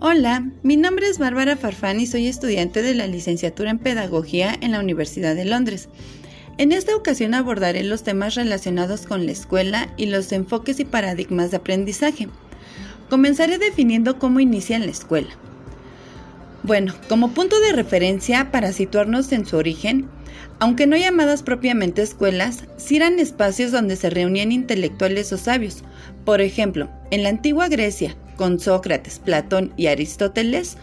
Hola, mi nombre es Bárbara Farfán y soy estudiante de la licenciatura en Pedagogía en la Universidad de Londres. En esta ocasión abordaré los temas relacionados con la escuela y los enfoques y paradigmas de aprendizaje. Comenzaré definiendo cómo inicia la escuela. Bueno, como punto de referencia para situarnos en su origen, aunque no llamadas propiamente escuelas, sí eran espacios donde se reunían intelectuales o sabios. Por ejemplo, en la antigua Grecia, con Sócrates, Platón y Aristóteles,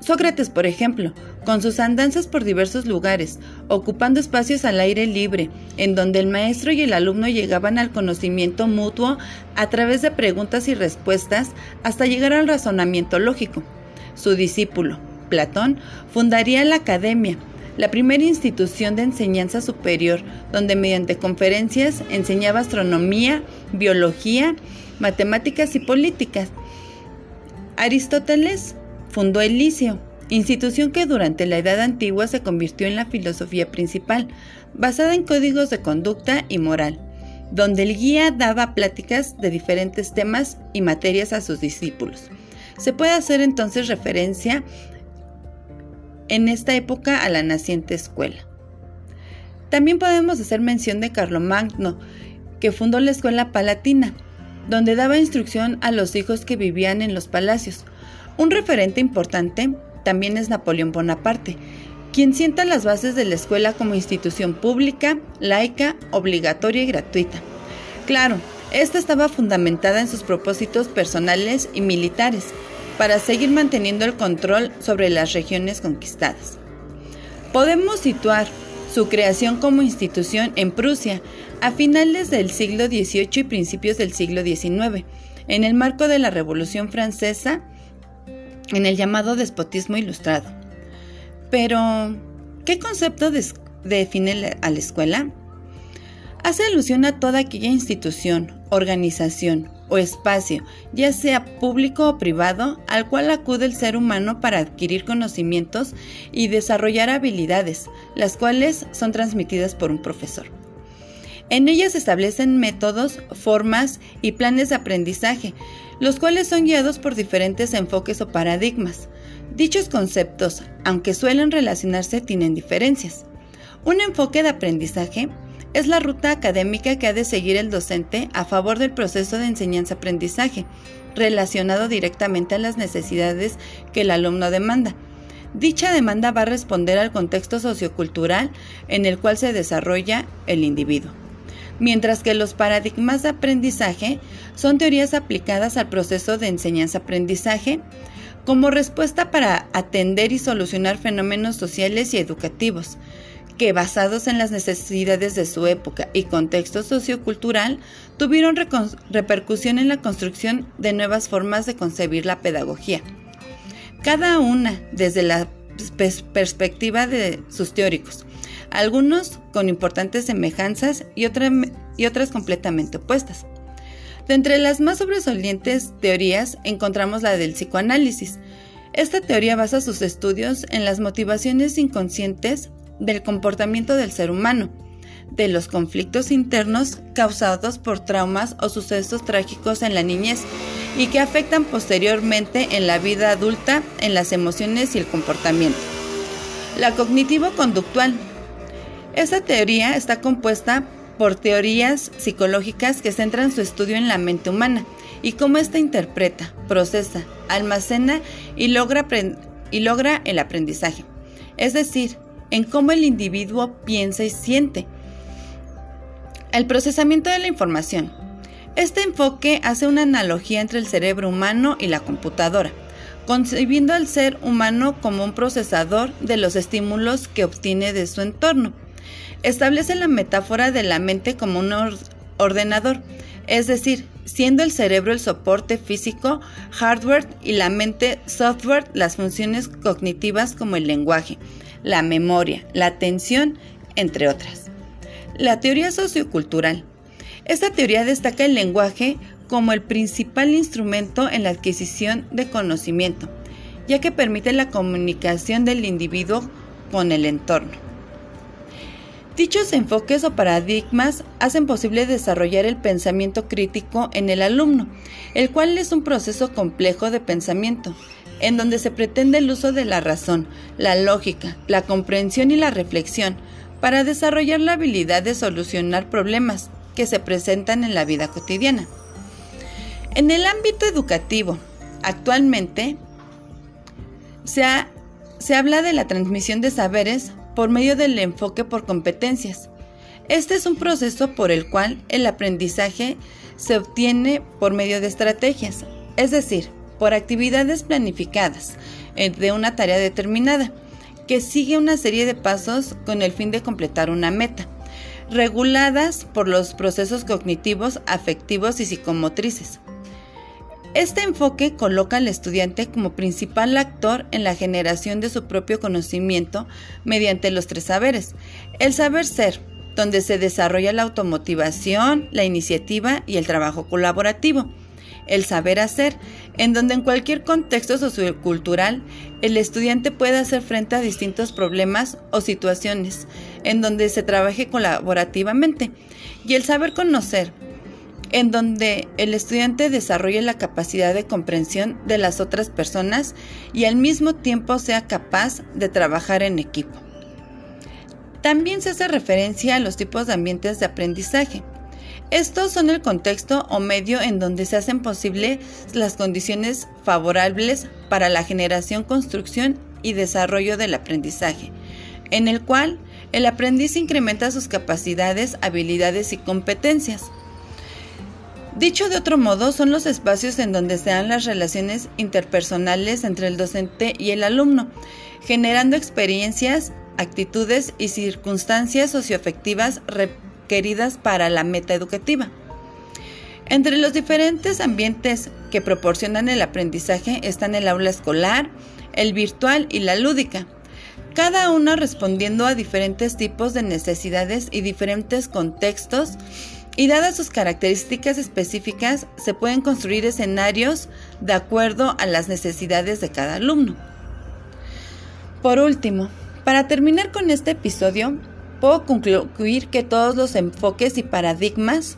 Sócrates, por ejemplo, con sus andanzas por diversos lugares, ocupando espacios al aire libre, en donde el maestro y el alumno llegaban al conocimiento mutuo a través de preguntas y respuestas hasta llegar al razonamiento lógico. Su discípulo, Platón, fundaría la academia, la primera institución de enseñanza superior, donde mediante conferencias enseñaba astronomía, biología, matemáticas y políticas, Aristóteles fundó el Licio, institución que durante la Edad Antigua se convirtió en la filosofía principal, basada en códigos de conducta y moral, donde el guía daba pláticas de diferentes temas y materias a sus discípulos. Se puede hacer entonces referencia en esta época a la naciente escuela. También podemos hacer mención de Carlomagno, que fundó la escuela palatina, donde daba instrucción a los hijos que vivían en los palacios. Un referente importante también es Napoleón Bonaparte, quien sienta las bases de la escuela como institución pública, laica, obligatoria y gratuita. Claro, esta estaba fundamentada en sus propósitos personales y militares, para seguir manteniendo el control sobre las regiones conquistadas. Podemos situar su creación como institución en Prusia a finales del siglo XVIII y principios del siglo XIX, en el marco de la Revolución Francesa, en el llamado despotismo ilustrado. Pero, ¿qué concepto define a la escuela? Hace alusión a toda aquella institución, organización o espacio, ya sea público o privado, al cual acude el ser humano para adquirir conocimientos y desarrollar habilidades, las cuales son transmitidas por un profesor. En ellas se establecen métodos, formas y planes de aprendizaje, los cuales son guiados por diferentes enfoques o paradigmas. Dichos conceptos, aunque suelen relacionarse, tienen diferencias. Un enfoque de aprendizaje es la ruta académica que ha de seguir el docente a favor del proceso de enseñanza-aprendizaje, relacionado directamente a las necesidades que el alumno demanda. Dicha demanda va a responder al contexto sociocultural en el cual se desarrolla el individuo mientras que los paradigmas de aprendizaje son teorías aplicadas al proceso de enseñanza-aprendizaje como respuesta para atender y solucionar fenómenos sociales y educativos, que basados en las necesidades de su época y contexto sociocultural, tuvieron repercusión en la construcción de nuevas formas de concebir la pedagogía. Cada una desde la perspectiva de sus teóricos, algunos con importantes semejanzas y, y otras completamente opuestas. De entre las más sobresalientes teorías encontramos la del psicoanálisis. Esta teoría basa sus estudios en las motivaciones inconscientes del comportamiento del ser humano, de los conflictos internos causados por traumas o sucesos trágicos en la niñez y que afectan posteriormente en la vida adulta en las emociones y el comportamiento. La cognitivo-conductual esta teoría está compuesta por teorías psicológicas que centran su estudio en la mente humana y cómo ésta interpreta, procesa, almacena y logra, y logra el aprendizaje, es decir, en cómo el individuo piensa y siente. El procesamiento de la información. Este enfoque hace una analogía entre el cerebro humano y la computadora, concibiendo al ser humano como un procesador de los estímulos que obtiene de su entorno establece la metáfora de la mente como un ordenador, es decir, siendo el cerebro el soporte físico, hardware y la mente software las funciones cognitivas como el lenguaje, la memoria, la atención, entre otras. La teoría sociocultural. Esta teoría destaca el lenguaje como el principal instrumento en la adquisición de conocimiento, ya que permite la comunicación del individuo con el entorno. Dichos enfoques o paradigmas hacen posible desarrollar el pensamiento crítico en el alumno, el cual es un proceso complejo de pensamiento, en donde se pretende el uso de la razón, la lógica, la comprensión y la reflexión para desarrollar la habilidad de solucionar problemas que se presentan en la vida cotidiana. En el ámbito educativo, actualmente se, se habla de la transmisión de saberes por medio del enfoque por competencias. Este es un proceso por el cual el aprendizaje se obtiene por medio de estrategias, es decir, por actividades planificadas eh, de una tarea determinada, que sigue una serie de pasos con el fin de completar una meta, reguladas por los procesos cognitivos, afectivos y psicomotrices. Este enfoque coloca al estudiante como principal actor en la generación de su propio conocimiento mediante los tres saberes. El saber ser, donde se desarrolla la automotivación, la iniciativa y el trabajo colaborativo el saber hacer, en donde en cualquier contexto sociocultural el estudiante puede hacer frente a distintos problemas o situaciones, en donde se trabaje colaborativamente, y el saber conocer, en donde el estudiante desarrolle la capacidad de comprensión de las otras personas y al mismo tiempo sea capaz de trabajar en equipo. También se hace referencia a los tipos de ambientes de aprendizaje, estos son el contexto o medio en donde se hacen posibles las condiciones favorables para la generación, construcción y desarrollo del aprendizaje, en el cual el aprendiz incrementa sus capacidades, habilidades y competencias. Dicho de otro modo, son los espacios en donde se dan las relaciones interpersonales entre el docente y el alumno, generando experiencias, actitudes y circunstancias socioafectivas queridas para la meta educativa. Entre los diferentes ambientes que proporcionan el aprendizaje están el aula escolar, el virtual y la lúdica, cada uno respondiendo a diferentes tipos de necesidades y diferentes contextos, y dadas sus características específicas, se pueden construir escenarios de acuerdo a las necesidades de cada alumno. Por último, para terminar con este episodio, puedo concluir que todos los enfoques y paradigmas,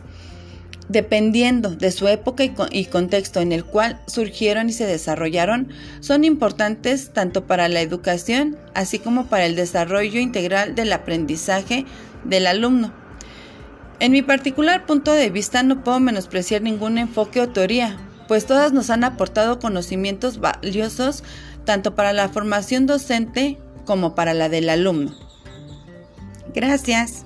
dependiendo de su época y, contexto en el cual surgieron y se desarrollaron, son importantes tanto para la educación así como para el desarrollo integral del aprendizaje del alumno. En mi particular punto de vista no puedo menospreciar ningún enfoque o teoría, pues todas nos han aportado conocimientos valiosos tanto para la formación docente como para la del alumno. Gracias.